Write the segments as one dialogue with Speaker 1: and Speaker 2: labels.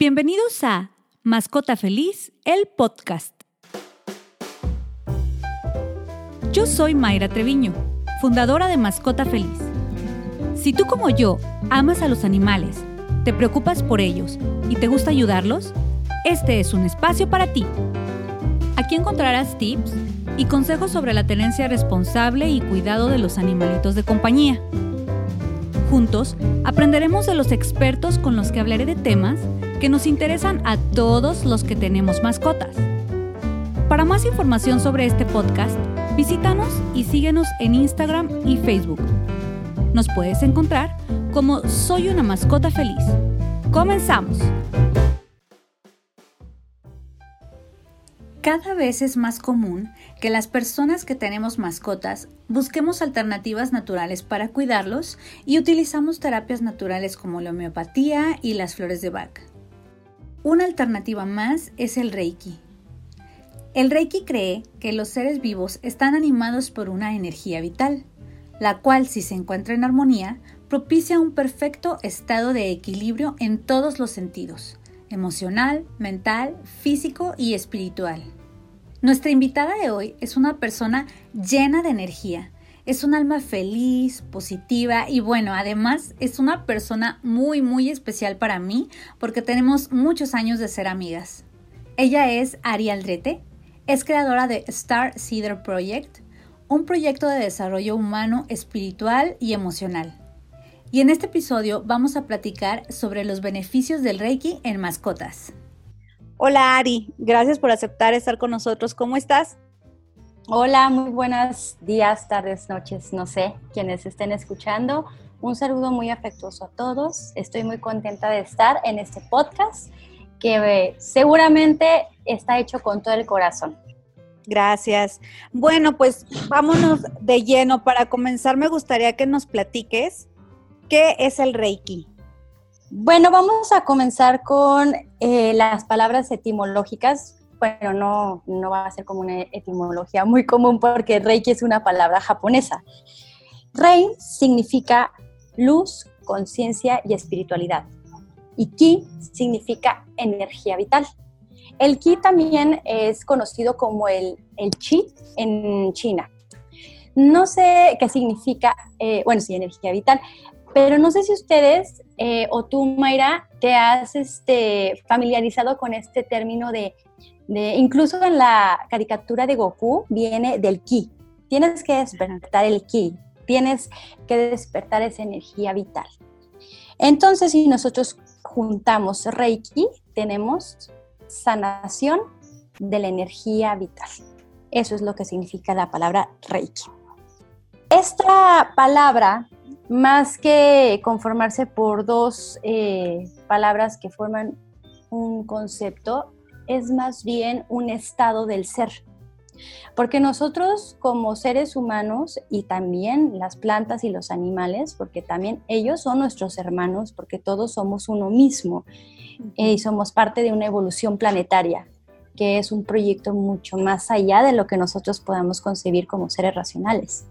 Speaker 1: Bienvenidos a Mascota Feliz, el podcast. Yo soy Mayra Treviño, fundadora de Mascota Feliz. Si tú como yo amas a los animales, te preocupas por ellos y te gusta ayudarlos, este es un espacio para ti. Aquí encontrarás tips y consejos sobre la tenencia responsable y cuidado de los animalitos de compañía. Juntos aprenderemos de los expertos con los que hablaré de temas que nos interesan a todos los que tenemos mascotas. Para más información sobre este podcast, visítanos y síguenos en Instagram y Facebook. Nos puedes encontrar como Soy una mascota feliz. Comenzamos. Cada vez es más común que las personas que tenemos mascotas busquemos alternativas naturales para cuidarlos y utilizamos terapias naturales como la homeopatía y las flores de Bach. Una alternativa más es el Reiki. El Reiki cree que los seres vivos están animados por una energía vital, la cual si se encuentra en armonía, propicia un perfecto estado de equilibrio en todos los sentidos, emocional, mental, físico y espiritual. Nuestra invitada de hoy es una persona llena de energía, es un alma feliz, positiva y bueno, además es una persona muy, muy especial para mí porque tenemos muchos años de ser amigas. Ella es Ari Aldrete, es creadora de Star Cedar Project, un proyecto de desarrollo humano, espiritual y emocional. Y en este episodio vamos a platicar sobre los beneficios del Reiki en mascotas. Hola Ari, gracias por aceptar estar con nosotros. ¿Cómo estás?
Speaker 2: Hola, muy buenos días, tardes, noches, no sé, quienes estén escuchando. Un saludo muy afectuoso a todos. Estoy muy contenta de estar en este podcast que seguramente está hecho con todo el corazón.
Speaker 1: Gracias. Bueno, pues vámonos de lleno. Para comenzar, me gustaría que nos platiques qué es el Reiki.
Speaker 2: Bueno, vamos a comenzar con eh, las palabras etimológicas bueno, no, no va a ser como una etimología muy común porque Reiki es una palabra japonesa. Rei significa luz, conciencia y espiritualidad. Y Ki significa energía vital. El Ki también es conocido como el, el Chi en China. No sé qué significa, eh, bueno, sí, energía vital, pero no sé si ustedes eh, o tú, Mayra, te has este, familiarizado con este término de incluso en la caricatura de Goku viene del ki. Tienes que despertar el ki, tienes que despertar esa energía vital. Entonces, si nosotros juntamos Reiki, tenemos sanación de la energía vital. Eso es lo que significa la palabra Reiki. Esta palabra, más que conformarse por dos eh, palabras que forman un concepto, es más bien un estado del ser. Porque nosotros como seres humanos y también las plantas y los animales, porque también ellos son nuestros hermanos, porque todos somos uno mismo y somos parte de una evolución planetaria, que es un proyecto mucho más allá de lo que nosotros podamos concebir como seres racionales.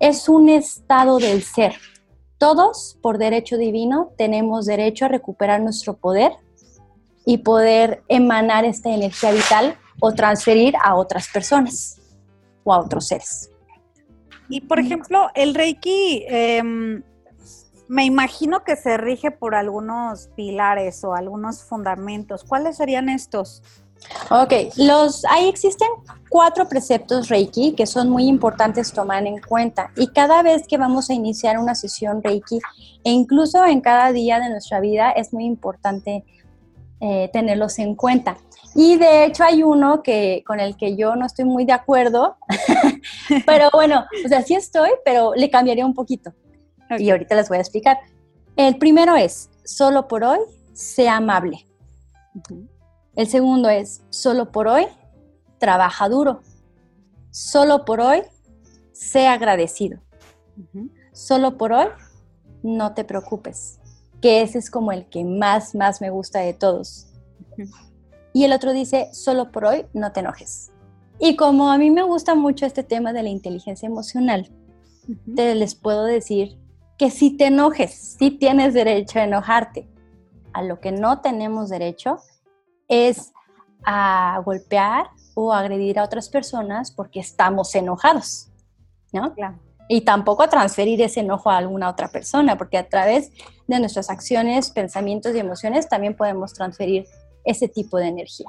Speaker 2: Es un estado del ser. Todos, por derecho divino, tenemos derecho a recuperar nuestro poder y poder emanar esta energía vital o transferir a otras personas o a otros seres.
Speaker 1: Y por ejemplo, el Reiki, em, me imagino que se rige por algunos pilares o algunos fundamentos. ¿Cuáles serían estos?
Speaker 2: Ok, los, ahí existen cuatro preceptos Reiki que son muy importantes tomar en cuenta y cada vez que vamos a iniciar una sesión Reiki e incluso en cada día de nuestra vida es muy importante eh, tenerlos en cuenta. Y de hecho hay uno que, con el que yo no estoy muy de acuerdo, pero bueno, o sea, sí estoy, pero le cambiaría un poquito. Y ahorita les voy a explicar. El primero es, solo por hoy, sea amable. El segundo es, solo por hoy, trabaja duro. Solo por hoy, sea agradecido. Solo por hoy, no te preocupes que ese es como el que más, más me gusta de todos. Y el otro dice, solo por hoy no te enojes. Y como a mí me gusta mucho este tema de la inteligencia emocional, te les puedo decir que si te enojes, si tienes derecho a enojarte, a lo que no tenemos derecho es a golpear o agredir a otras personas porque estamos enojados, ¿no? Y tampoco a transferir ese enojo a alguna otra persona, porque a través de nuestras acciones, pensamientos y emociones también podemos transferir ese tipo de energía.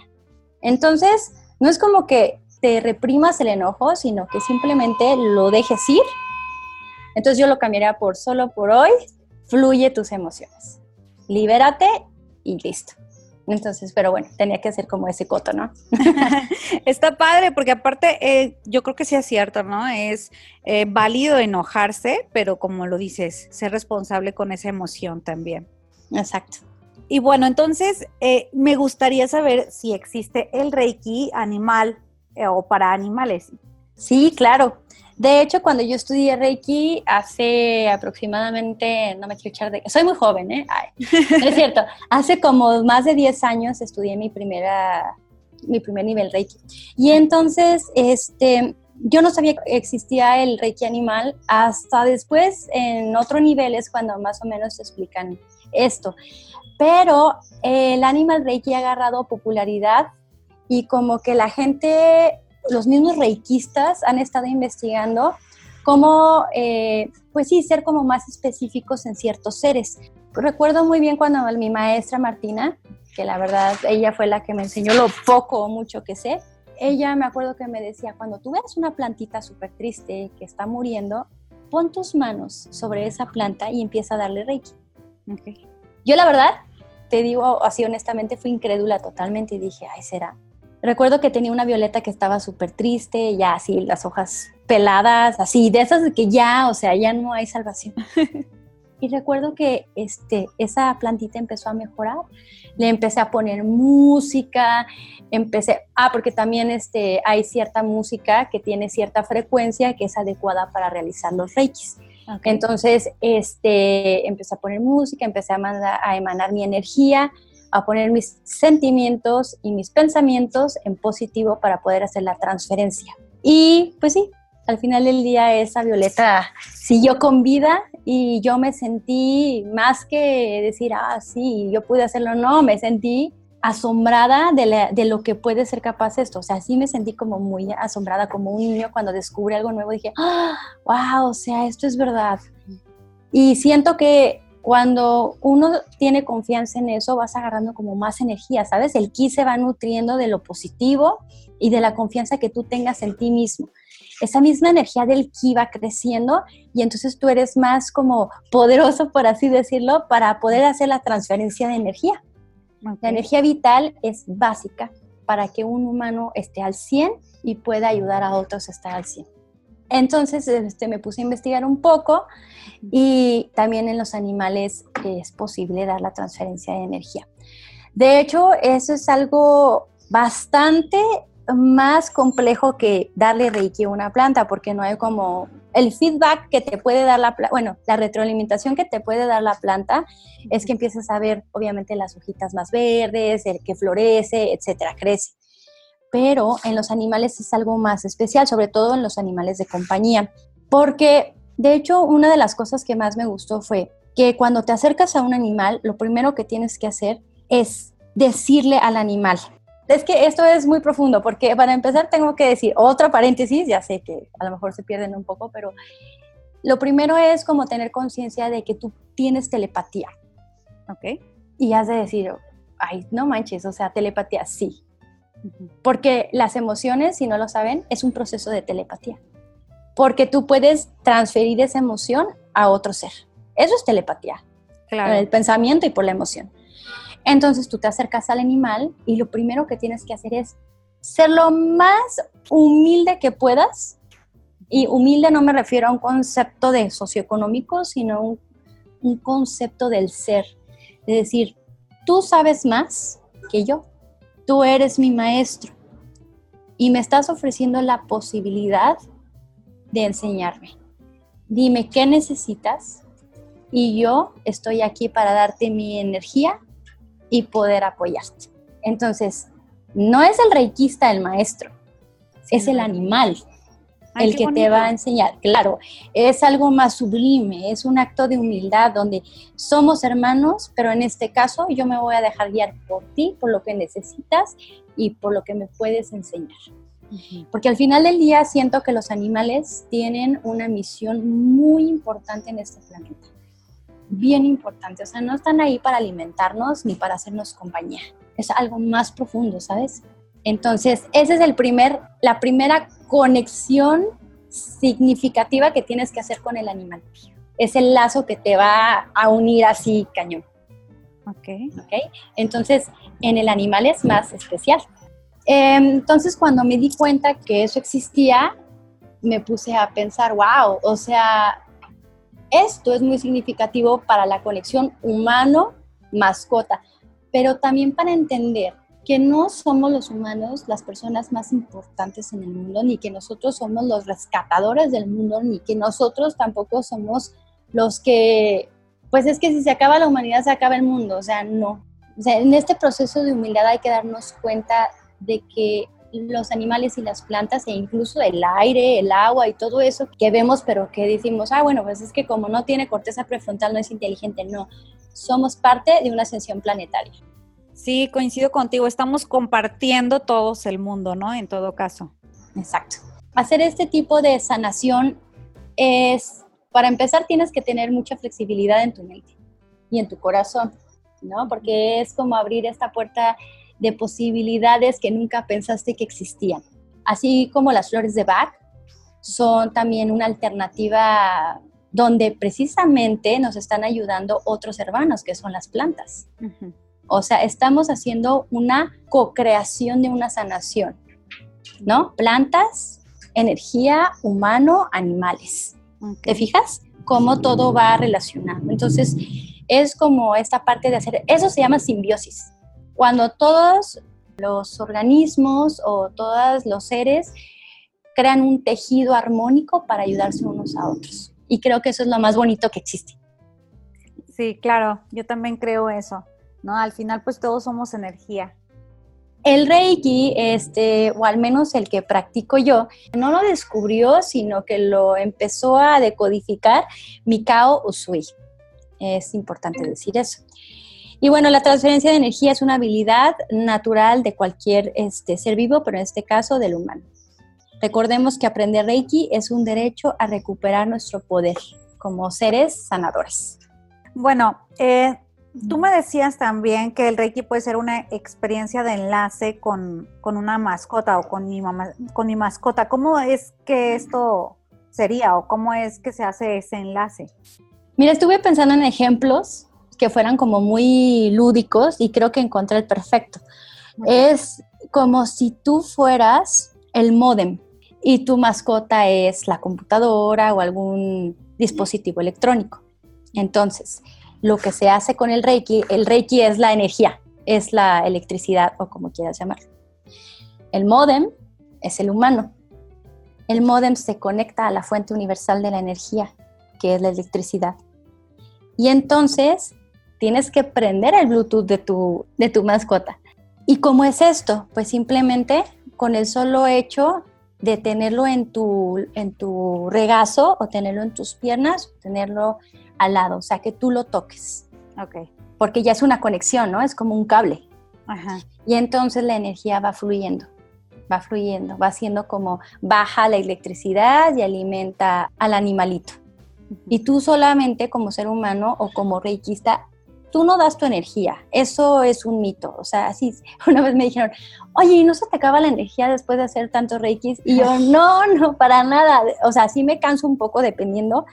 Speaker 2: Entonces, no es como que te reprimas el enojo, sino que simplemente lo dejes ir. Entonces yo lo cambiaría por solo por hoy, fluye tus emociones. Libérate y listo. Entonces, pero bueno, tenía que hacer como ese coto, ¿no?
Speaker 1: Está padre, porque aparte, eh, yo creo que sí es cierto, ¿no? Es eh, válido enojarse, pero como lo dices, ser responsable con esa emoción también.
Speaker 2: Exacto.
Speaker 1: Y bueno, entonces, eh, me gustaría saber si existe el Reiki animal o para animales.
Speaker 2: Sí, claro. De hecho, cuando yo estudié Reiki hace aproximadamente, no me quiero echar de... Soy muy joven, ¿eh? es cierto. Hace como más de 10 años estudié mi primera, mi primer nivel Reiki. Y entonces, este, yo no sabía que existía el Reiki animal hasta después en otros niveles cuando más o menos explican esto. Pero el Animal Reiki ha agarrado popularidad y como que la gente los mismos reikistas han estado investigando cómo, eh, pues sí, ser como más específicos en ciertos seres. Recuerdo muy bien cuando mi maestra Martina, que la verdad ella fue la que me enseñó lo poco o mucho que sé, ella me acuerdo que me decía, cuando tú ves una plantita súper triste que está muriendo, pon tus manos sobre esa planta y empieza a darle reiki. Yo la verdad, te digo así honestamente, fui incrédula totalmente y dije, ay, será. Recuerdo que tenía una violeta que estaba súper triste, ya así las hojas peladas, así, de esas que ya, o sea, ya no hay salvación. y recuerdo que este, esa plantita empezó a mejorar, le empecé a poner música, empecé, ah, porque también este, hay cierta música que tiene cierta frecuencia que es adecuada para realizar los reikis. Entonces, este, empecé a poner música, empecé a, a emanar mi energía, a poner mis sentimientos y mis pensamientos en positivo para poder hacer la transferencia. Y pues sí, al final del día esa Violeta siguió con vida y yo me sentí más que decir, ah, sí, yo pude hacerlo, no, me sentí asombrada de, lo que puede ser capaz esto. O sea, sí me sentí como muy asombrada, como un niño cuando descubre algo nuevo, dije, ah, wow, o sea, esto es verdad. Y siento que cuando uno tiene confianza en eso, vas agarrando como más energía, ¿sabes? El ki se va nutriendo de lo positivo y de la confianza que tú tengas en ti mismo. Esa misma energía del ki va creciendo y entonces tú eres más como poderoso, por así decirlo, para poder hacer la transferencia de energía. La energía vital es básica para que un humano esté al 100 y pueda ayudar a otros a estar al 100. Entonces este, me puse a investigar un poco y también en los animales es posible dar la transferencia de energía. De hecho, eso es algo bastante más complejo que darle reiki a una planta, porque no hay como el feedback que te puede dar la planta, bueno, la retroalimentación que te puede dar la planta es que empiezas a ver, obviamente, las hojitas más verdes, el que florece, etcétera, crece pero en los animales es algo más especial, sobre todo en los animales de compañía, porque de hecho una de las cosas que más me gustó fue que cuando te acercas a un animal, lo primero que tienes que hacer es decirle al animal. Es que esto es muy profundo, porque para empezar tengo que decir otra paréntesis, ya sé que a lo mejor se pierden un poco, pero lo primero es como tener conciencia de que tú tienes telepatía, ¿ok? Y has de decir, ay, no manches, o sea, telepatía, sí, porque las emociones, si no lo saben, es un proceso de telepatía. Porque tú puedes transferir esa emoción a otro ser. Eso es telepatía. Claro. El pensamiento y por la emoción. Entonces tú te acercas al animal y lo primero que tienes que hacer es ser lo más humilde que puedas. Y humilde no me refiero a un concepto de socioeconómico, sino un, un concepto del ser. Es decir, tú sabes más que yo tú eres mi maestro y me estás ofreciendo la posibilidad de enseñarme. Dime qué necesitas y yo estoy aquí para darte mi energía y poder apoyarte. Entonces, no es el reikista el maestro, es el animal. El que te va a enseñar. Claro, es algo más sublime, es un acto de humildad donde somos hermanos, pero en este caso yo me voy a dejar guiar por ti, por lo que necesitas y por lo que me puedes enseñar. Porque al final del día siento que los animales tienen una misión muy importante en este planeta. Bien importante. O sea, no están ahí para alimentarnos ni para hacernos compañía. Es algo más profundo, ¿sabes? Entonces, esa es el primer, la primera conexión significativa que tienes que hacer con el animal. Es el lazo que te va a unir así cañón.
Speaker 1: Ok.
Speaker 2: Ok. Entonces, en el animal es más especial. Em, entonces, cuando me di cuenta que eso existía, me puse a pensar, wow, o sea, esto es muy significativo para la conexión humano-mascota, pero también para entender que no somos los humanos las personas más importantes en el mundo, ni que nosotros somos los rescatadores del mundo, ni que nosotros tampoco somos los que, pues es que si se acaba la humanidad, se acaba el mundo, o sea, no. O sea, en este proceso de humildad hay que darnos cuenta de que los animales y las plantas e incluso el aire, el agua y todo eso que vemos, pero que decimos, ah, bueno, pues es que como no tiene corteza prefrontal no es inteligente, no, somos parte de una ascensión planetaria.
Speaker 1: Sí, coincido contigo, estamos compartiendo todos el mundo, ¿no? En todo caso.
Speaker 2: Exacto. Hacer este tipo de sanación es, para empezar, tienes que tener mucha flexibilidad en tu mente y en tu corazón, ¿no? Porque es como abrir esta puerta de posibilidades que nunca pensaste que existían. Así como las flores de Bach son también una alternativa donde precisamente nos están ayudando otros hermanos, que son las plantas. O sea, estamos haciendo una co-creación de una sanación, ¿no? Plantas, energía, humano, animales. ¿Te fijas? Cómo todo va relacionado. Entonces, es como esta parte de hacer, eso se llama simbiosis cuando todos los organismos o todos los seres crean un tejido armónico para ayudarse unos a otros. Y creo que eso es lo más bonito que existe.
Speaker 1: Sí, claro, yo también creo eso, ¿no? Al final pues todos somos energía.
Speaker 2: El Reiki, este, o al menos el que practico yo, no lo descubrió, sino que lo empezó a decodificar Mikao Usui. Es importante decir eso. Y bueno, la transferencia de energía es una habilidad natural de cualquier este, ser vivo, pero en este caso del humano. Recordemos que aprender Reiki es un derecho a recuperar nuestro poder como seres sanadores.
Speaker 1: Bueno, eh, tú me decías también que el Reiki puede ser una experiencia de enlace con, una mascota o con mi, mamá, con mi mascota. ¿Cómo es que esto sería o cómo es que se hace ese enlace?
Speaker 2: Mira, estuve pensando en ejemplos que fueran como muy lúdicos y creo que encontré el perfecto. Es como si tú fueras el modem y tu mascota es la computadora o algún dispositivo electrónico. Entonces, lo que se hace con el Reiki, el Reiki es la energía, es la electricidad o como quieras llamarlo. El modem es el humano. El modem se conecta a la fuente universal de la energía, que es la electricidad. Y entonces tienes que prender el Bluetooth de tu, de tu mascota. ¿Y cómo es esto? Pues simplemente con el solo hecho de tenerlo en tu, en tu regazo o tenerlo en tus piernas, tenerlo al lado, o sea, que tú lo toques.
Speaker 1: Ok.
Speaker 2: Porque ya es una conexión, ¿no? Es como un cable. Ajá. Y entonces la energía va fluyendo, va fluyendo, va haciendo como baja la electricidad y alimenta al animalito. Y tú solamente como ser humano o como reikista tú no das tu energía, eso es un mito, o sea, así, una vez me dijeron, oye, ¿y no se te acaba la energía después de hacer tanto reiki? Y yo, no, no, para nada, o sea, sí me canso un poco dependiendo,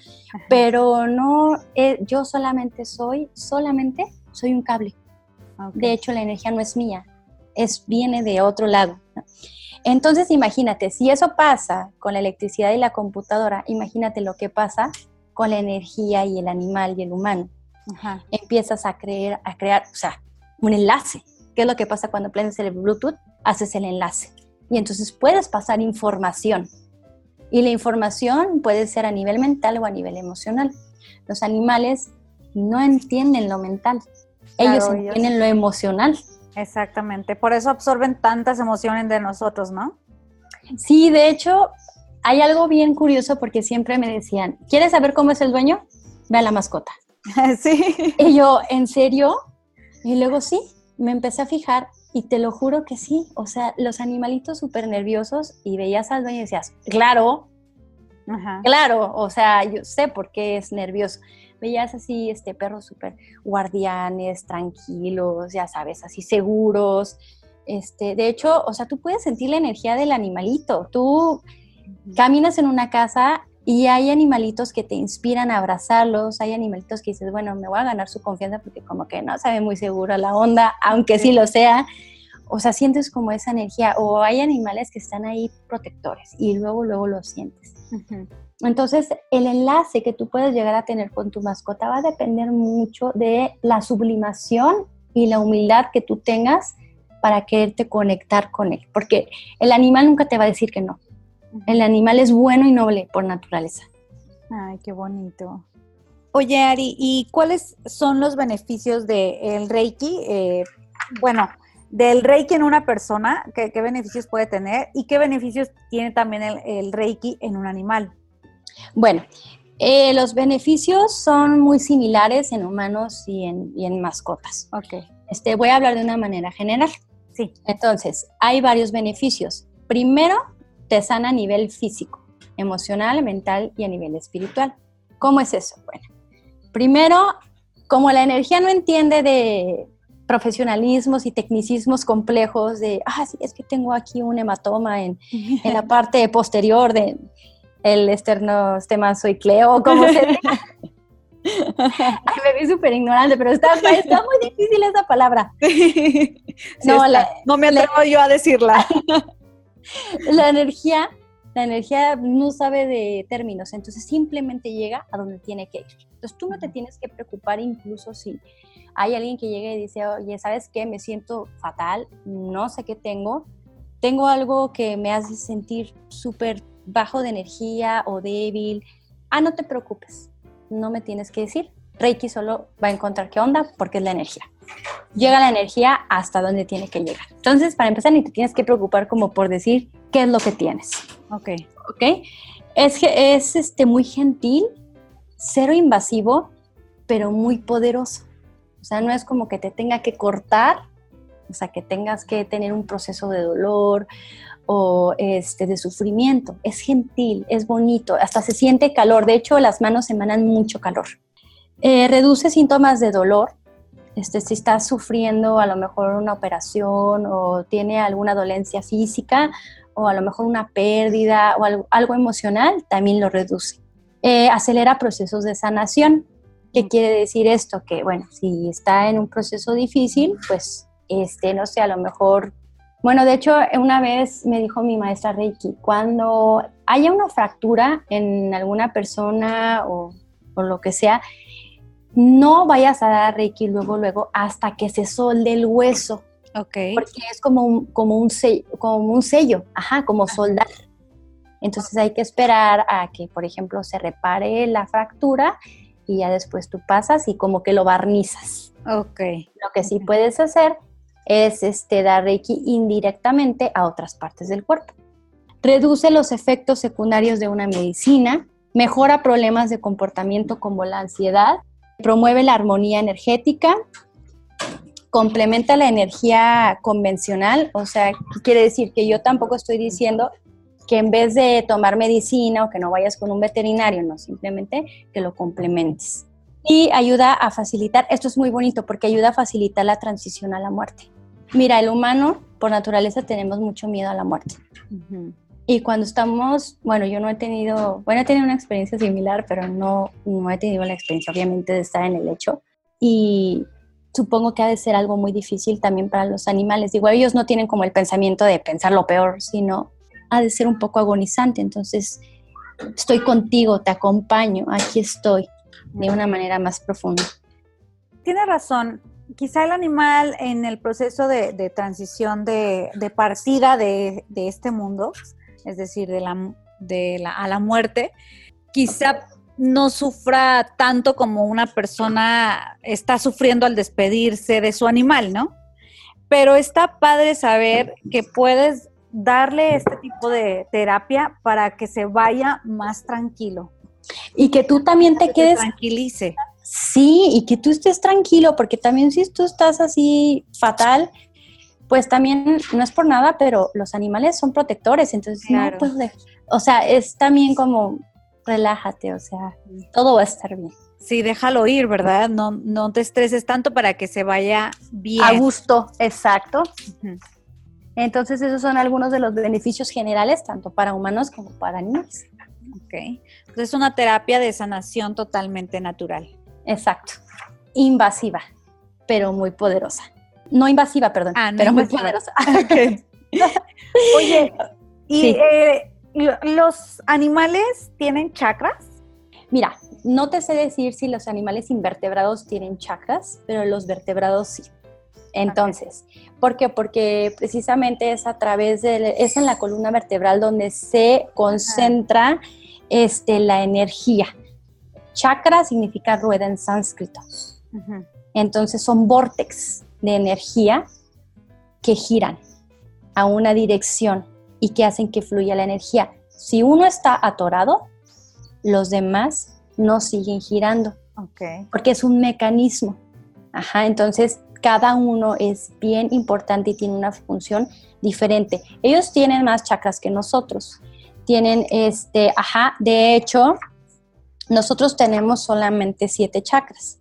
Speaker 2: pero no, eh, yo solamente soy, solamente soy un cable. De hecho, la energía no es mía, es, viene de otro lado. Entonces, imagínate, si eso pasa con la electricidad y la computadora, imagínate lo que pasa con la energía y el animal y el humano empiezas a, creer, a crear, o sea, un enlace. ¿Qué es lo que pasa cuando prendes el Bluetooth? Haces el enlace. Y entonces puedes pasar información. Y la información puede ser a nivel mental o a nivel emocional. Los animales no entienden lo mental. ellos entienden lo emocional.
Speaker 1: Exactamente. Por eso absorben tantas emociones de nosotros, ¿no?
Speaker 2: Sí, de hecho, hay algo bien curioso porque siempre me decían, ¿quieres saber cómo es el dueño? Ve a la mascota.
Speaker 1: sí.
Speaker 2: Y yo, ¿en serio? Y luego sí, me empecé a fijar y te lo juro que sí. O sea, los animalitos súper nerviosos y veías al dueño y decías, claro, claro, o sea, yo sé por qué es nervioso. Veías así, este, perros súper guardianes, tranquilos, ya sabes, así seguros. Este, de hecho, o sea, tú puedes sentir la energía del animalito. Tú caminas en una casa y hay animalitos que te inspiran a abrazarlos, hay animalitos que dices, bueno, me voy a ganar su confianza porque como que no sabe muy seguro la onda, aunque sí, lo sea. O sea, sientes como esa energía. O hay animales que están ahí protectores y luego, luego lo sientes. Entonces, el enlace que tú puedes llegar a tener con tu mascota va a depender mucho de la sublimación y la humildad que tú tengas para quererte conectar con él. Porque el animal nunca te va a decir que no. El animal es bueno y noble por naturaleza.
Speaker 1: Ay, qué bonito. Oye, Ari, ¿y cuáles son los beneficios del Reiki? Eh, bueno, del Reiki en una persona, ¿qué, beneficios puede tener? ¿Y qué beneficios tiene también el, Reiki en un animal?
Speaker 2: Bueno, eh, los beneficios son muy similares en humanos y en, y en mascotas.
Speaker 1: Ok.
Speaker 2: Este, voy a hablar de una manera general.
Speaker 1: Sí.
Speaker 2: Entonces, hay varios beneficios. Primero, te sana a nivel físico, emocional, mental y a nivel espiritual. ¿Cómo es eso? Bueno, primero, como la energía no entiende de profesionalismos y tecnicismos complejos de, ah, sí, es que tengo aquí un hematoma en, en la parte posterior de el esternostemazoicleo, como se diga. Ay, me vi súper ignorante, pero está, está, muy difícil esa palabra.
Speaker 1: no, no me atrevo yo a decirla.
Speaker 2: la energía, la energía no sabe de términos, entonces simplemente llega a donde tiene que ir. Entonces tú no te tienes que preocupar incluso si hay alguien que llega y dice, oye, ¿sabes qué? Me siento fatal, no sé qué tengo, tengo algo que me hace sentir súper bajo de energía o débil. Ah, no te preocupes, no me tienes que decir. Reiki solo va a encontrar qué onda porque es la energía llega la energía hasta donde tiene que llegar. Entonces, para empezar, ni te tienes que preocupar como por decir qué es lo que tienes.
Speaker 1: Ok.
Speaker 2: Ok. Es, es este, muy gentil, cero invasivo, pero muy poderoso. O sea, no es como que te tenga que cortar, o sea, que tengas que tener un proceso de dolor o este, de sufrimiento. Es gentil, es bonito, hasta se siente calor. De hecho, las manos emanan mucho calor. Eh, reduce síntomas de dolor, este, si está sufriendo a lo mejor una operación o tiene alguna dolencia física o a lo mejor una pérdida o algo, emocional, también lo reduce. Eh, acelera procesos de sanación. ¿Qué quiere decir esto? Que, bueno, si está en un proceso difícil, pues, este, no sé, a lo mejor... Bueno, de hecho, una vez me dijo mi maestra Reiki, cuando haya una fractura en alguna persona o, o lo que sea, no vayas a dar Reiki luego, luego, hasta que se solde el hueso.
Speaker 1: Ok.
Speaker 2: Porque es como un, como un, sello, como un sello, ajá, como soldar. Entonces hay que esperar a que, por ejemplo, se repare la fractura y ya después tú pasas y como que lo barnizas.
Speaker 1: Ok.
Speaker 2: Lo que sí puedes hacer es este, dar Reiki indirectamente a otras partes del cuerpo. Reduce los efectos secundarios de una medicina, mejora problemas de comportamiento como la ansiedad promueve la armonía energética, complementa la energía convencional, o sea, quiere decir que yo tampoco estoy diciendo que en vez de tomar medicina o que no vayas con un veterinario, no, simplemente que lo complementes. Y ayuda a facilitar, esto es muy bonito porque ayuda a facilitar la transición a la muerte. Mira, el humano por naturaleza tenemos mucho miedo a la muerte. Y cuando estamos, bueno, yo no he tenido, bueno, he tenido una experiencia similar, pero no, no he tenido la experiencia obviamente de estar en el hecho. Y supongo que ha de ser algo muy difícil también para los animales. Igual ellos no tienen como el pensamiento de pensar lo peor, sino ha de ser un poco agonizante. Entonces, estoy contigo, te acompaño, aquí estoy, de una manera más profunda.
Speaker 1: Tiene razón. Quizá el animal en el proceso de, transición de, de partida de, de, este mundo es decir, de la, de la, a la muerte, quizá no sufra tanto como una persona está sufriendo al despedirse de su animal, ¿no? Pero está padre saber que puedes darle este tipo de terapia para que se vaya más tranquilo.
Speaker 2: Y que tú también te quedes...
Speaker 1: tranquilice.
Speaker 2: Sí, y que tú estés tranquilo, porque también si tú estás así fatal, pues también no es por nada, pero los animales son protectores, entonces no pues, o sea, es también como relájate, o sea, todo va a estar bien.
Speaker 1: Sí, déjalo ir, ¿verdad? No, no te estreses tanto para que se vaya bien.
Speaker 2: A gusto, exacto. Entonces, esos son algunos de los beneficios generales, tanto para humanos como para animales.
Speaker 1: Ok. Entonces, es una terapia de sanación totalmente natural.
Speaker 2: Exacto. Invasiva, pero muy poderosa. No invasiva, perdón, ah, pero muy poderosa.
Speaker 1: Oye, ¿y eh, los animales tienen chakras?
Speaker 2: Mira, no te sé decir si los animales invertebrados tienen chakras, pero los vertebrados sí. Entonces, ¿por qué? Porque precisamente es a través de, es en la columna vertebral donde se concentra este, la energía. Chakra significa rueda en sánscrito. Entonces son vórtex de energía que giran a una dirección y que hacen que fluya la energía. Si uno está atorado, los demás no siguen girando. Porque es un mecanismo. Ajá, entonces cada uno es bien importante y tiene una función diferente. Ellos tienen más chakras que nosotros. Tienen este, ajá, de hecho, nosotros tenemos solamente siete chakras.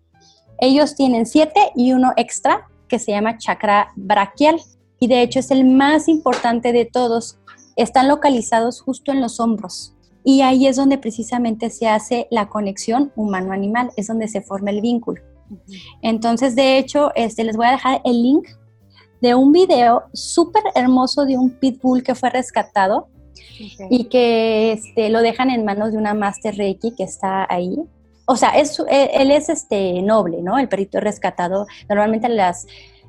Speaker 2: Ellos tienen siete y uno extra que se llama chakra braquial. Y de hecho es el más importante de todos. Están localizados justo en los hombros. Y ahí es donde precisamente se hace la conexión humano-animal, es donde se forma el vínculo. Entonces, de hecho, este, les voy a dejar el link de un video súper hermoso de un pitbull que fue rescatado y que este, lo dejan en manos de una Master Reiki que está ahí. O sea, es, e, él es este noble, ¿no? El perrito rescatado. Normalmente las,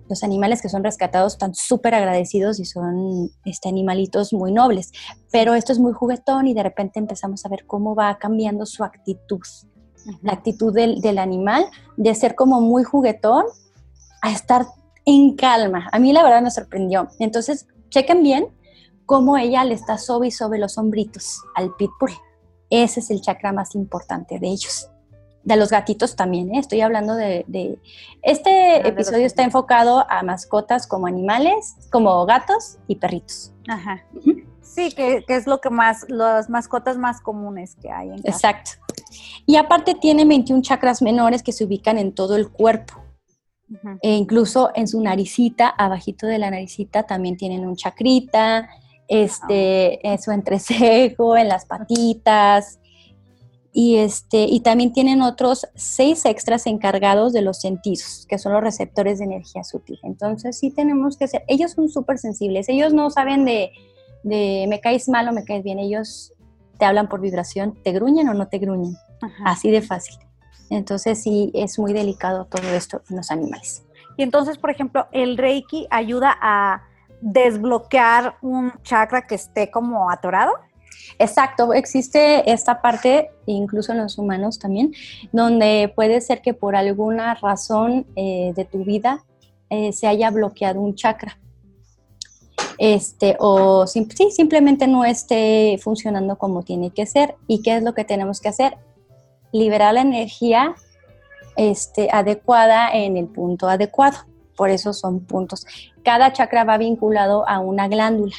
Speaker 2: los animales que son rescatados están súper agradecidos y son este, animalitos muy nobles. Pero esto es muy juguetón y de repente empezamos a ver cómo va cambiando su actitud la actitud del, animal, de ser como muy juguetón a estar en calma. A mí la verdad me sorprendió. Entonces, chequen bien cómo ella le está sobre y sobre los hombritos al pitbull. Ese es el chakra más importante de ellos. De los gatitos también, ¿eh? estoy hablando de... Este episodio está enfocado a mascotas como animales, como gatos y perritos.
Speaker 1: Ajá. Sí, que, es lo que más, las mascotas más comunes que hay en
Speaker 2: casa. Exacto. Y aparte tiene 21 chakras menores que se ubican en todo el cuerpo. E incluso en su naricita, abajito de la naricita, también tienen un chacrita, este, en su entrecejo, en las patitas. Y, este, y también tienen otros seis extras encargados de los sentidos, que son los receptores de energía sutil. Entonces sí tenemos que ser, ellos son súper sensibles, ellos no saben de, de me caes mal o me caes bien, ellos te hablan por vibración, te gruñen o no te gruñen. Así de fácil. Entonces sí es muy delicado todo esto en los animales.
Speaker 1: Y entonces, por ejemplo, el Reiki ayuda a desbloquear un chakra que esté como atorado.
Speaker 2: Exacto, existe esta parte, incluso en los humanos también, donde puede ser que por alguna razón eh, de tu vida eh, se haya bloqueado un chakra este, o sí, simplemente no esté funcionando como tiene que ser. ¿Y qué es lo que tenemos que hacer? Liberar la energía este, adecuada en el punto adecuado. Por eso son puntos. Cada chakra va vinculado a una glándula.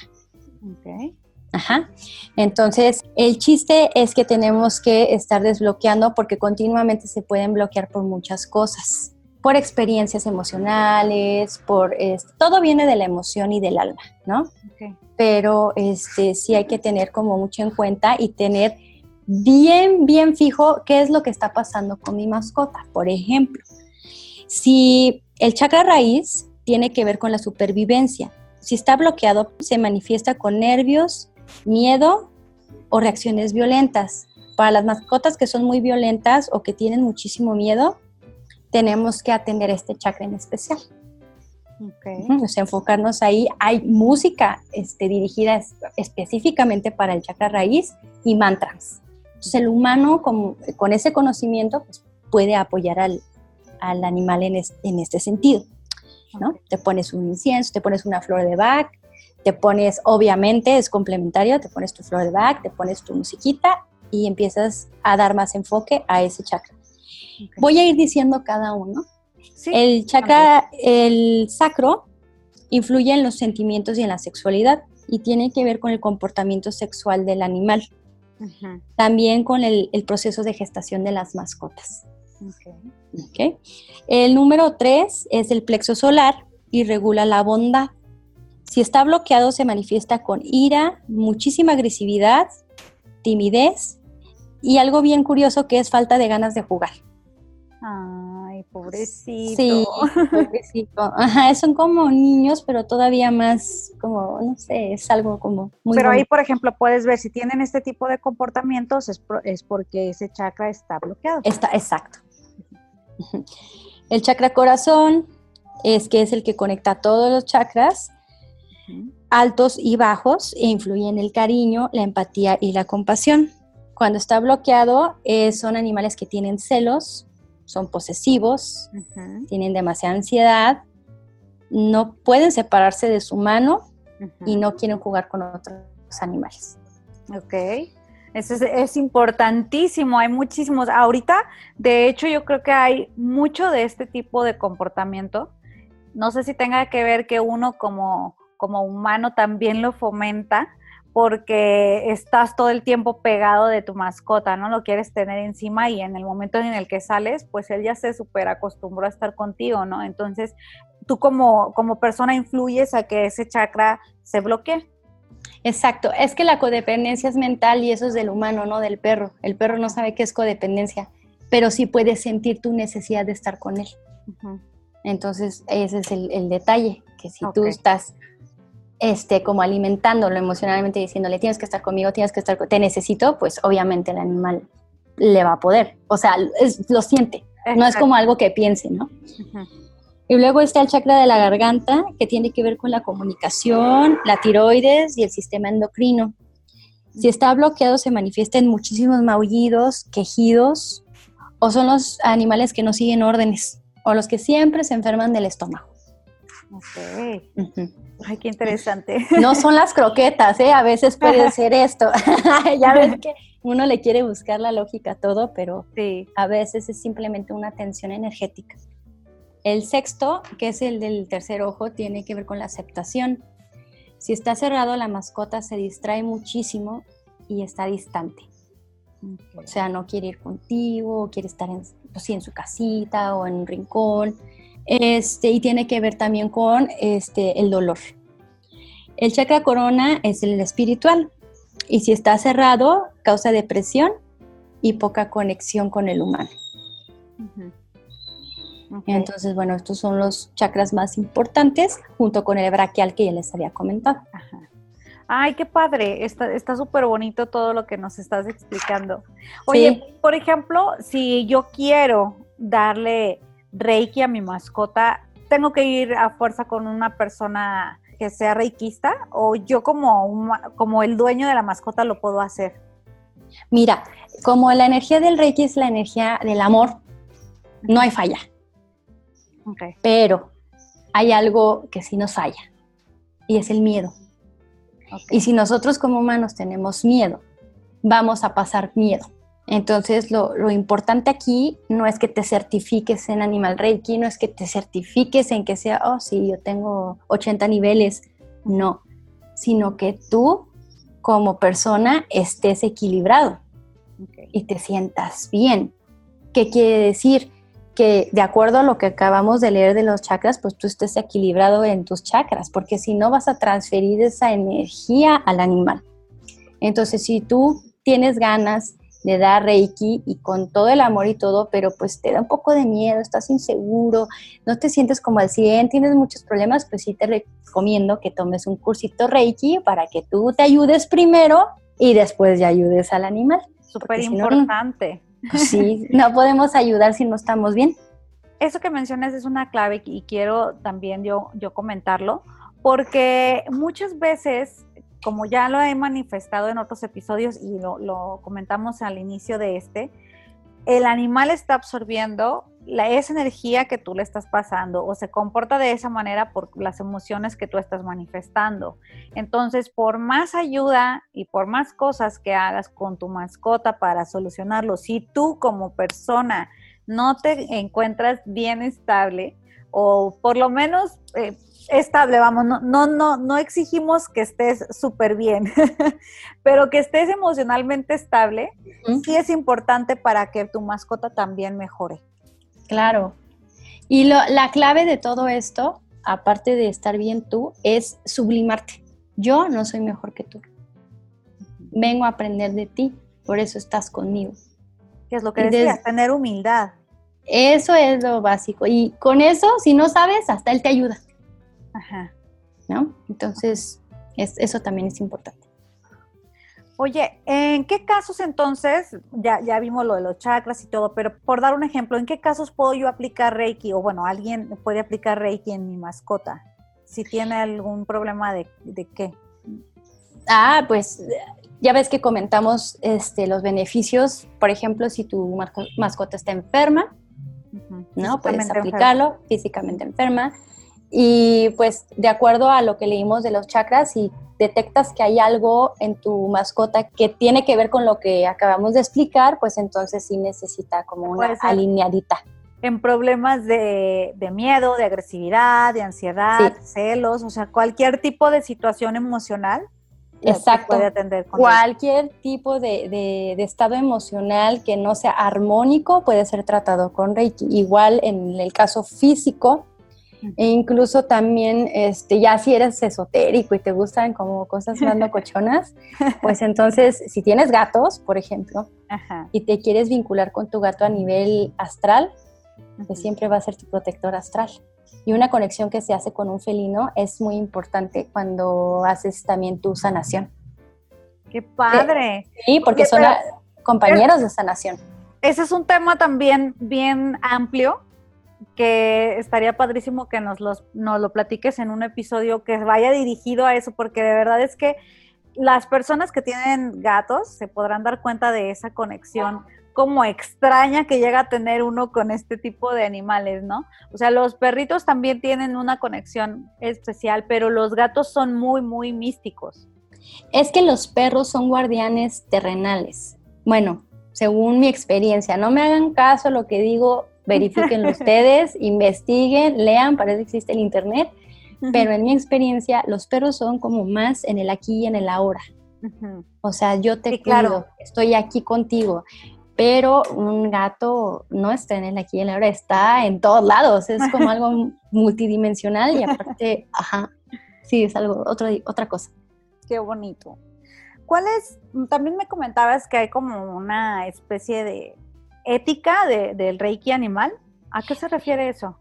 Speaker 2: Okay. Ajá. Entonces, el chiste es que tenemos que estar desbloqueando porque continuamente se pueden bloquear por muchas cosas por experiencias emocionales, por todo viene de la emoción y del alma, ¿no? Pero este sí hay que tener como mucho en cuenta y tener bien, bien fijo qué es lo que está pasando con mi mascota. Por ejemplo, si el chakra raíz tiene que ver con la supervivencia, si está bloqueado, se manifiesta con nervios, miedo o reacciones violentas. Para las mascotas que son muy violentas o que tienen muchísimo miedo, tenemos que atender este chakra en especial. Okay. enfocarnos ahí. Hay música este, dirigida específicamente para el chakra raíz y mantras. Entonces el humano con, con ese conocimiento pues, puede apoyar al, al animal en, en, este sentido. ¿no? Te pones un incienso, te pones una flor de Bach, te pones, obviamente es complementario, te pones tu flor de Bach, te pones tu musiquita y empiezas a dar más enfoque a ese chakra. Voy a ir diciendo cada uno. el chakra, el sacro, influye en los sentimientos y en la sexualidad y tiene que ver con el comportamiento sexual del animal. También con el, proceso de gestación de las mascotas. El número tres es el plexo solar y regula la bondad. Si está bloqueado se manifiesta con ira, muchísima agresividad, timidez y algo bien curioso que es falta de ganas de jugar.
Speaker 1: Ay, pobrecito.
Speaker 2: Sí, pobrecito. Ajá, son como niños, pero todavía más como, no sé, es algo como
Speaker 1: muy Pero ahí, por ejemplo, puedes ver si tienen este tipo de comportamientos es, es porque ese chakra está bloqueado.
Speaker 2: Está, exacto. El chakra corazón es que es el que conecta todos los chakras, altos y bajos, e influye en el cariño, la empatía y la compasión. Cuando está bloqueado, eh, son animales que tienen celos, son posesivos, tienen demasiada ansiedad, no pueden separarse de su mano y no quieren jugar con otros animales.
Speaker 1: Ok. Eso es, importantísimo, hay muchísimos. Ahorita, de hecho, yo creo que hay mucho de este tipo de comportamiento. No sé si tenga que ver que uno como, como humano también lo fomenta, porque estás todo el tiempo pegado de tu mascota, ¿no? Lo quieres tener encima y en el momento en el que sales, pues él ya se súper acostumbró a estar contigo, ¿no? Entonces, tú como, como persona influyes a que ese chakra se bloquee.
Speaker 2: Exacto, es que la codependencia es mental y eso es del humano, no del perro. El perro no sabe qué es codependencia, pero sí puede sentir tu necesidad de estar con él. Entonces, ese es el, detalle, que si tú estás este, como alimentándolo emocionalmente, diciéndole, tienes que estar conmigo, tienes que estar, te necesito, pues obviamente el animal le va a poder. O sea, lo siente. No es como algo que piense, ¿no? Y luego está el chakra de la garganta, que tiene que ver con la comunicación, la tiroides y el sistema endocrino. Si está bloqueado, se manifiesta en muchísimos maullidos, quejidos, o son los animales que no siguen órdenes, o los que siempre se enferman del estómago.
Speaker 1: Ok. Ay, qué interesante.
Speaker 2: No son las croquetas, ¿eh? A veces puede ser esto. ya ves que uno le quiere buscar la lógica a todo, pero a veces es simplemente una tensión energética. El sexto, que es el del tercer ojo, tiene que ver con la aceptación. Si está cerrado, la mascota se distrae muchísimo y está distante. O sea, no quiere ir contigo, quiere estar en, pues en su casita o en un rincón este, y tiene que ver también con este, el dolor. El chakra corona es el espiritual y si está cerrado causa depresión y poca conexión con el humano. Entonces, bueno, estos son los chakras más importantes junto con el braquial que ya les había comentado.
Speaker 1: Ay, qué padre, está súper bonito todo lo que nos estás explicando. Oye, por ejemplo, si yo quiero darle reiki a mi mascota, ¿tengo que ir a fuerza con una persona que sea reikista o yo como, como el dueño de la mascota lo puedo hacer?
Speaker 2: Mira, como la energía del reiki es la energía del amor, no hay falla. Pero hay algo que sí nos falla y es el miedo. Y si nosotros como humanos tenemos miedo, vamos a pasar miedo. Entonces, lo, importante aquí no es que te certifiques en Animal Reiki, no es que te certifiques en que sea, oh, sí, yo tengo 80 niveles, no, sino que tú como persona estés equilibrado y te sientas bien. ¿Qué quiere decir? Que de acuerdo a lo que acabamos de leer de los chakras, pues tú estés equilibrado en tus chakras, porque si no vas a transferir esa energía al animal. Entonces, si tú tienes ganas de dar Reiki y con todo el amor y todo, pero pues te da un poco de miedo, estás inseguro, no te sientes como al 100, tienes muchos problemas, pues sí te recomiendo que tomes un cursito Reiki para que tú te ayudes primero y después ya ayudes al animal.
Speaker 1: Súper importante.
Speaker 2: Pues sí, no podemos ayudar si no estamos bien.
Speaker 1: Eso que mencionas es una clave y quiero también yo, yo comentarlo, porque muchas veces como ya lo he manifestado en otros episodios y lo, comentamos al inicio de este, el animal está absorbiendo la, esa energía que tú le estás pasando o se comporta de esa manera por las emociones que tú estás manifestando. Entonces, por más ayuda y por más cosas que hagas con tu mascota para solucionarlo, si tú como persona no te encuentras bien estable o por lo menos eh, estable, vamos, no, no, no, no exigimos que estés súper bien, pero que estés emocionalmente estable, sí es importante para que tu mascota también mejore.
Speaker 2: Claro. Y la clave de todo esto, aparte de estar bien tú, es sublimarte. Yo no soy mejor que tú. Vengo a aprender de ti, por eso estás conmigo.
Speaker 1: ¿Qué es lo que decías? Tener humildad.
Speaker 2: Eso es lo básico. Y con eso, si no sabes, hasta él te ayuda. Ajá. ¿No? Entonces, eso también es importante.
Speaker 1: Oye, ¿en qué casos entonces, ya, ya vimos lo de los chakras y todo, pero por dar un ejemplo, ¿en qué casos puedo yo aplicar Reiki? O bueno, alguien puede aplicar Reiki en mi mascota, si tiene algún problema de, qué.
Speaker 2: Ah, pues ya ves que comentamos este, los beneficios, por ejemplo, si tu mascota está enferma, ¿no? Puedes aplicarlo físicamente enferma. Y pues de acuerdo a lo que leímos de los chakras, si detectas que hay algo en tu mascota que tiene que ver con lo que acabamos de explicar, pues entonces sí necesita como una alineadita.
Speaker 1: En problemas de, miedo, de agresividad, de ansiedad, celos, o sea, cualquier tipo de situación emocional.
Speaker 2: Exacto. Puede atender cualquier tipo de, de, estado emocional que no sea armónico puede ser tratado con Reiki. Igual en el caso físico, e incluso también, este, ya si eres esotérico y te gustan como cosas más cochonas, pues entonces, si tienes gatos, por ejemplo, y te quieres vincular con tu gato a nivel astral, pues siempre va a ser tu protector astral. Y una conexión que se hace con un felino es muy importante cuando haces también tu sanación.
Speaker 1: ¡Qué padre!
Speaker 2: Sí, porque son compañeros de sanación.
Speaker 1: Ese es un tema también bien amplio que estaría padrísimo que nos, los, nos lo platiques en un episodio que vaya dirigido a eso, porque de verdad es que las personas que tienen gatos se podrán dar cuenta de esa conexión como extraña que llega a tener uno con este tipo de animales, ¿no? O sea, los perritos también tienen una conexión especial, pero los gatos son muy, muy místicos.
Speaker 2: Es que los perros son guardianes terrenales. Bueno, según mi experiencia, no me hagan caso lo que digo, verifiquen ustedes, investiguen, lean, para eso existe el Internet, pero en mi experiencia los perros son como más en el aquí y en el ahora. O sea, yo te cuido, estoy aquí contigo, pero un gato no está en el aquí y en el ahora, está en todos lados, es como algo multidimensional y aparte, ajá, sí, es algo, otra, otra cosa.
Speaker 1: Qué bonito. ¿Cuál es, también me comentabas que hay como una especie de ética del reiki animal? ¿A qué se refiere eso?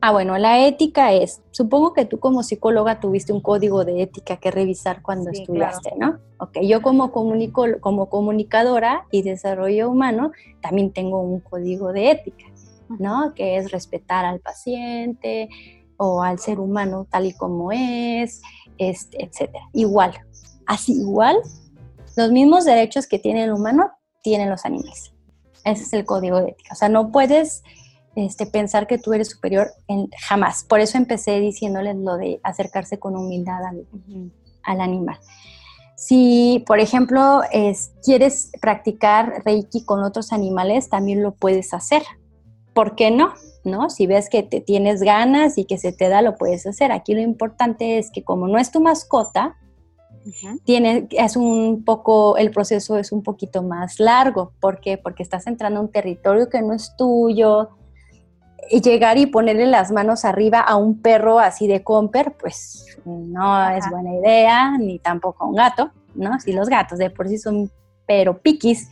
Speaker 2: Ah, bueno, la ética es, supongo que tú como psicóloga tuviste un código de ética que revisar cuando estudiaste, ¿no? Ok, yo como, comunico, como comunicadora y desarrollo humano también tengo un código de ética, ¿no? Que es respetar al paciente o al ser humano tal y como es, este, etc. Igual, así igual, los mismos derechos que tiene el humano tienen los animales. Ese es el código de ética. O sea, no puedes este, pensar que tú eres superior en, jamás. Por eso empecé diciéndoles lo de acercarse con humildad al, animal. Si, por ejemplo, quieres practicar Reiki con otros animales, también lo puedes hacer. ¿Por qué no? ¿No? Si ves que te tienes ganas y que se te da, lo puedes hacer. Aquí lo importante es que como no es tu mascota, tiene, es un poco, el proceso es un poquito más largo. ¿Por qué? Porque estás entrando a un territorio que no es tuyo. Y llegar y ponerle las manos arriba a un perro así de comper, pues no es buena idea, ni tampoco a un gato, ¿no? Si los gatos de por sí son pero piquis,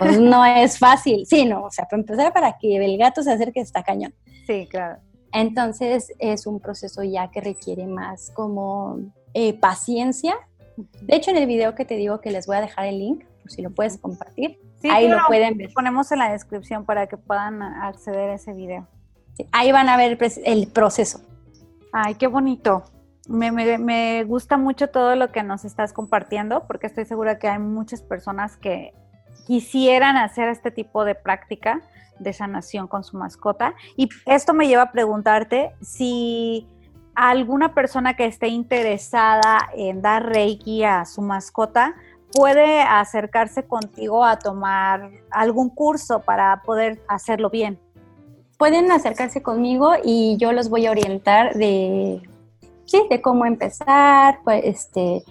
Speaker 2: pues no es fácil. Sí, no, o sea, para empezar, para que el gato se acerque está cañón.
Speaker 1: Sí, claro.
Speaker 2: Entonces es un proceso ya que requiere más como eh, paciencia de hecho, en el video que te digo que les voy a dejar el link, por si lo puedes compartir, ahí lo pueden ver.
Speaker 1: Ponemos en la descripción para que puedan acceder a ese video.
Speaker 2: ahí van a ver el proceso.
Speaker 1: Ay, qué bonito. Me, me, gusta mucho todo lo que nos estás compartiendo porque estoy segura que hay muchas personas que quisieran hacer este tipo de práctica de sanación con su mascota. Y esto me lleva a preguntarte si alguna persona que esté interesada en dar reiki a su mascota puede acercarse contigo a tomar algún curso para poder hacerlo bien.
Speaker 2: Pueden acercarse conmigo y yo los voy a orientar de, sí, de cómo empezar, pues, este,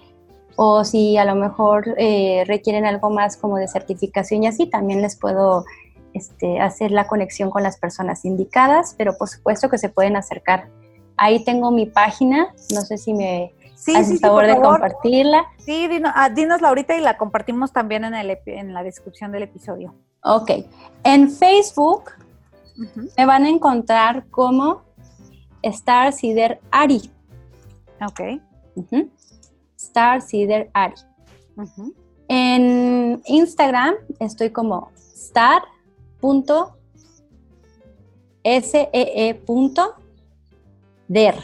Speaker 2: o si a lo mejor eh, requieren algo más como de certificación y así, también les puedo este, hacer la conexión con las personas indicadas, pero por supuesto que se pueden acercar. Ahí tengo mi página, no sé si me sí, haces favor de compartirla.
Speaker 1: Sí, ah, dinosla ahorita y la compartimos también en, el, en la descripción del episodio.
Speaker 2: Ok, en Facebook me van a encontrar como Star Cider Ari.
Speaker 1: Ok.
Speaker 2: Star Cider Ari. En Instagram estoy como star der.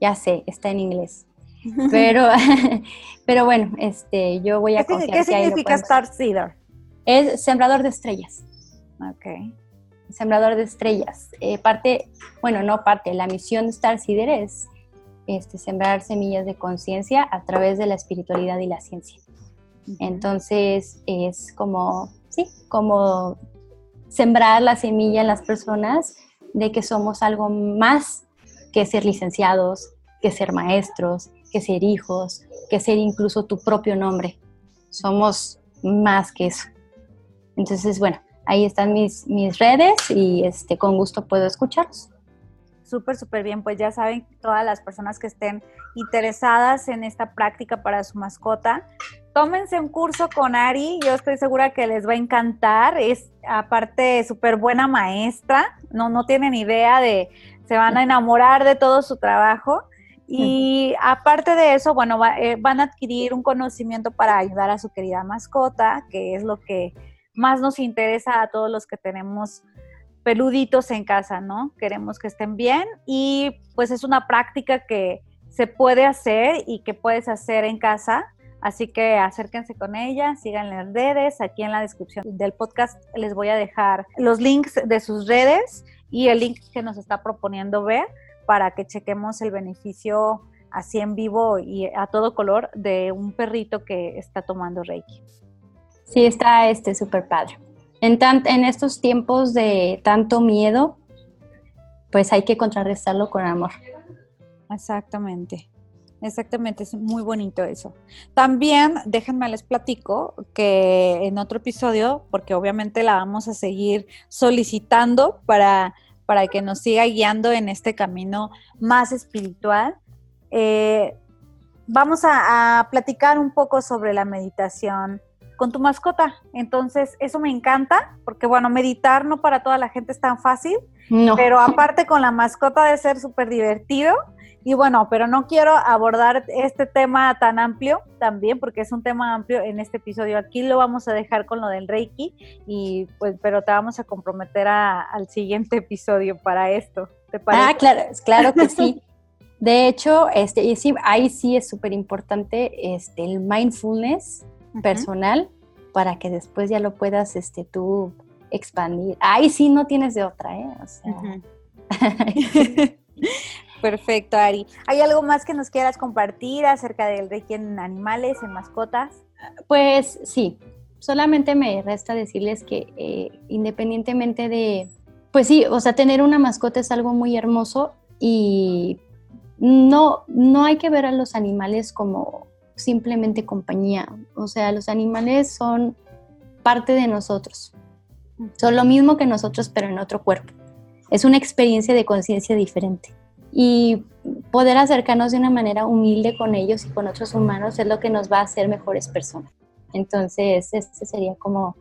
Speaker 2: Ya sé, está en inglés. Pero, pero bueno, este, yo voy a
Speaker 1: ¿Qué, ¿qué significa Star Seeder?
Speaker 2: Es sembrador de estrellas.
Speaker 1: Ok.
Speaker 2: Sembrador de estrellas. Eh, parte, bueno, no parte, la misión de Star Seeder es este, sembrar semillas de conciencia a través de la espiritualidad y la ciencia. Entonces es como, sí, como sembrar la semilla en las personas de que somos algo más que ser licenciados, que ser maestros, que ser hijos, que ser incluso tu propio nombre. Somos más que eso. Entonces, bueno, ahí están mis, mis redes y este, con gusto puedo escucharlos.
Speaker 1: Súper, súper bien. Pues ya saben, todas las personas que estén interesadas en esta práctica para su mascota, tómense un curso con Ari, yo estoy segura que les va a encantar, es aparte súper buena maestra, no, no tienen idea de, se van a enamorar de todo su trabajo y aparte de eso, bueno, eh, van a adquirir un conocimiento para ayudar a su querida mascota, que es lo que más nos interesa a todos los que tenemos peluditos en casa, ¿no? Queremos que estén bien y pues es una práctica que se puede hacer y que puedes hacer en casa Así que acérquense con ella, síganle en redes. Aquí en la descripción del podcast les voy a dejar los links de sus redes y el link que nos está proponiendo ver para que chequemos el beneficio así en vivo y a todo color de un perrito que está tomando Reiki.
Speaker 2: Sí, está este súper padre. En, en estos tiempos de tanto miedo, pues hay que contrarrestarlo con amor.
Speaker 1: Exactamente. Exactamente, es muy bonito eso. También déjenme les platico que en otro episodio, porque obviamente la vamos a seguir solicitando para, para que nos siga guiando en este camino más espiritual, eh, vamos a, a, platicar un poco sobre la meditación con tu mascota. Entonces, eso me encanta, porque bueno, meditar no para toda la gente es tan fácil, no. pero aparte con la mascota de ser súper divertido y bueno, pero no quiero abordar este tema tan amplio también, porque es un tema amplio en este episodio. Aquí lo vamos a dejar con lo del Reiki, y pues, pero te vamos a comprometer al siguiente episodio para esto. ¿Te parece?
Speaker 2: Ah, claro, claro que sí. De hecho, este, y sí, ahí sí es súper importante este, el mindfulness personal para que después ya lo puedas este, tú expandir. Ahí sí no tienes de otra, ¿eh? O sea,
Speaker 1: Perfecto, Ari. ¿Hay algo más que nos quieras compartir acerca del Reiki en animales, en mascotas?
Speaker 2: Pues sí, solamente me resta decirles que eh, independientemente de, pues sí, o sea, tener una mascota es algo muy hermoso y no, no hay que ver a los animales como simplemente compañía. O sea, los animales son parte de nosotros. Son lo mismo que nosotros, pero en otro cuerpo. Es una experiencia de conciencia diferente y poder acercarnos de una manera humilde con ellos y con otros humanos es lo que nos va a hacer mejores personas. Entonces, este sería como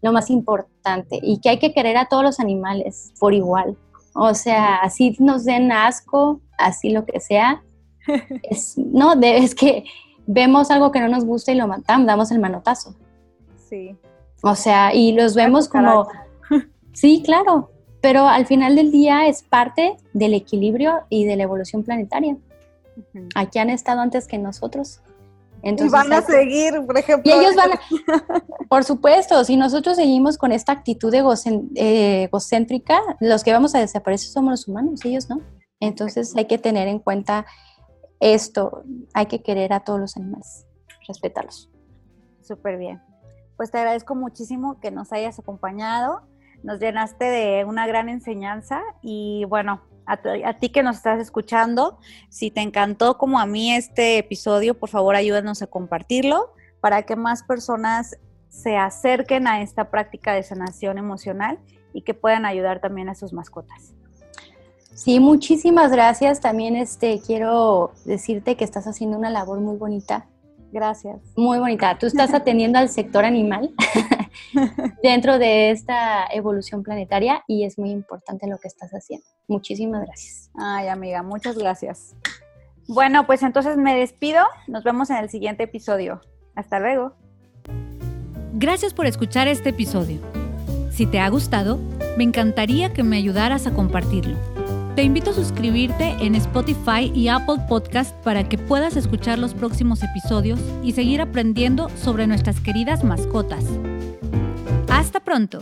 Speaker 2: lo más importante y que hay que querer a todos los animales por igual. O sea, así nos den asco, así lo que sea. Es, no, es que vemos algo que no nos gusta y lo matamos, damos el manotazo.
Speaker 1: Sí.
Speaker 2: O sea, y los vemos como... Sí, claro, pero al final del día es parte del equilibrio y de la evolución planetaria. Aquí han estado antes que nosotros.
Speaker 3: y van a seguir, por ejemplo.
Speaker 2: Y ellos van a, por supuesto, si nosotros seguimos con esta actitud eh, egocéntrica, los que vamos a desaparecer somos los humanos, ellos no. Entonces hay que tener en cuenta esto, hay que querer a todos los animales, respetarlos.
Speaker 1: Súper bien. Pues te agradezco muchísimo que nos hayas acompañado, nos llenaste de una gran enseñanza y bueno, a, ti que nos estás escuchando, si te encantó como a mí este episodio, por favor ayúdanos a compartirlo para que más personas se acerquen a esta práctica de sanación emocional y que puedan ayudar también a sus mascotas.
Speaker 2: Sí, muchísimas gracias. También este quiero decirte que estás haciendo una labor muy bonita.
Speaker 1: Gracias.
Speaker 2: Muy bonita. Tú estás atendiendo al sector animal dentro de esta evolución planetaria y es muy importante lo que estás haciendo. Muchísimas gracias.
Speaker 1: Ay, amiga, muchas gracias. Bueno, pues entonces me despido. Nos vemos en el siguiente episodio. Hasta luego.
Speaker 4: Gracias por escuchar este episodio. Si te ha gustado, me encantaría que me ayudaras a compartirlo. Te invito a suscribirte en Spotify y Apple Podcast para que puedas escuchar los próximos episodios y seguir aprendiendo sobre nuestras queridas mascotas. Hasta pronto.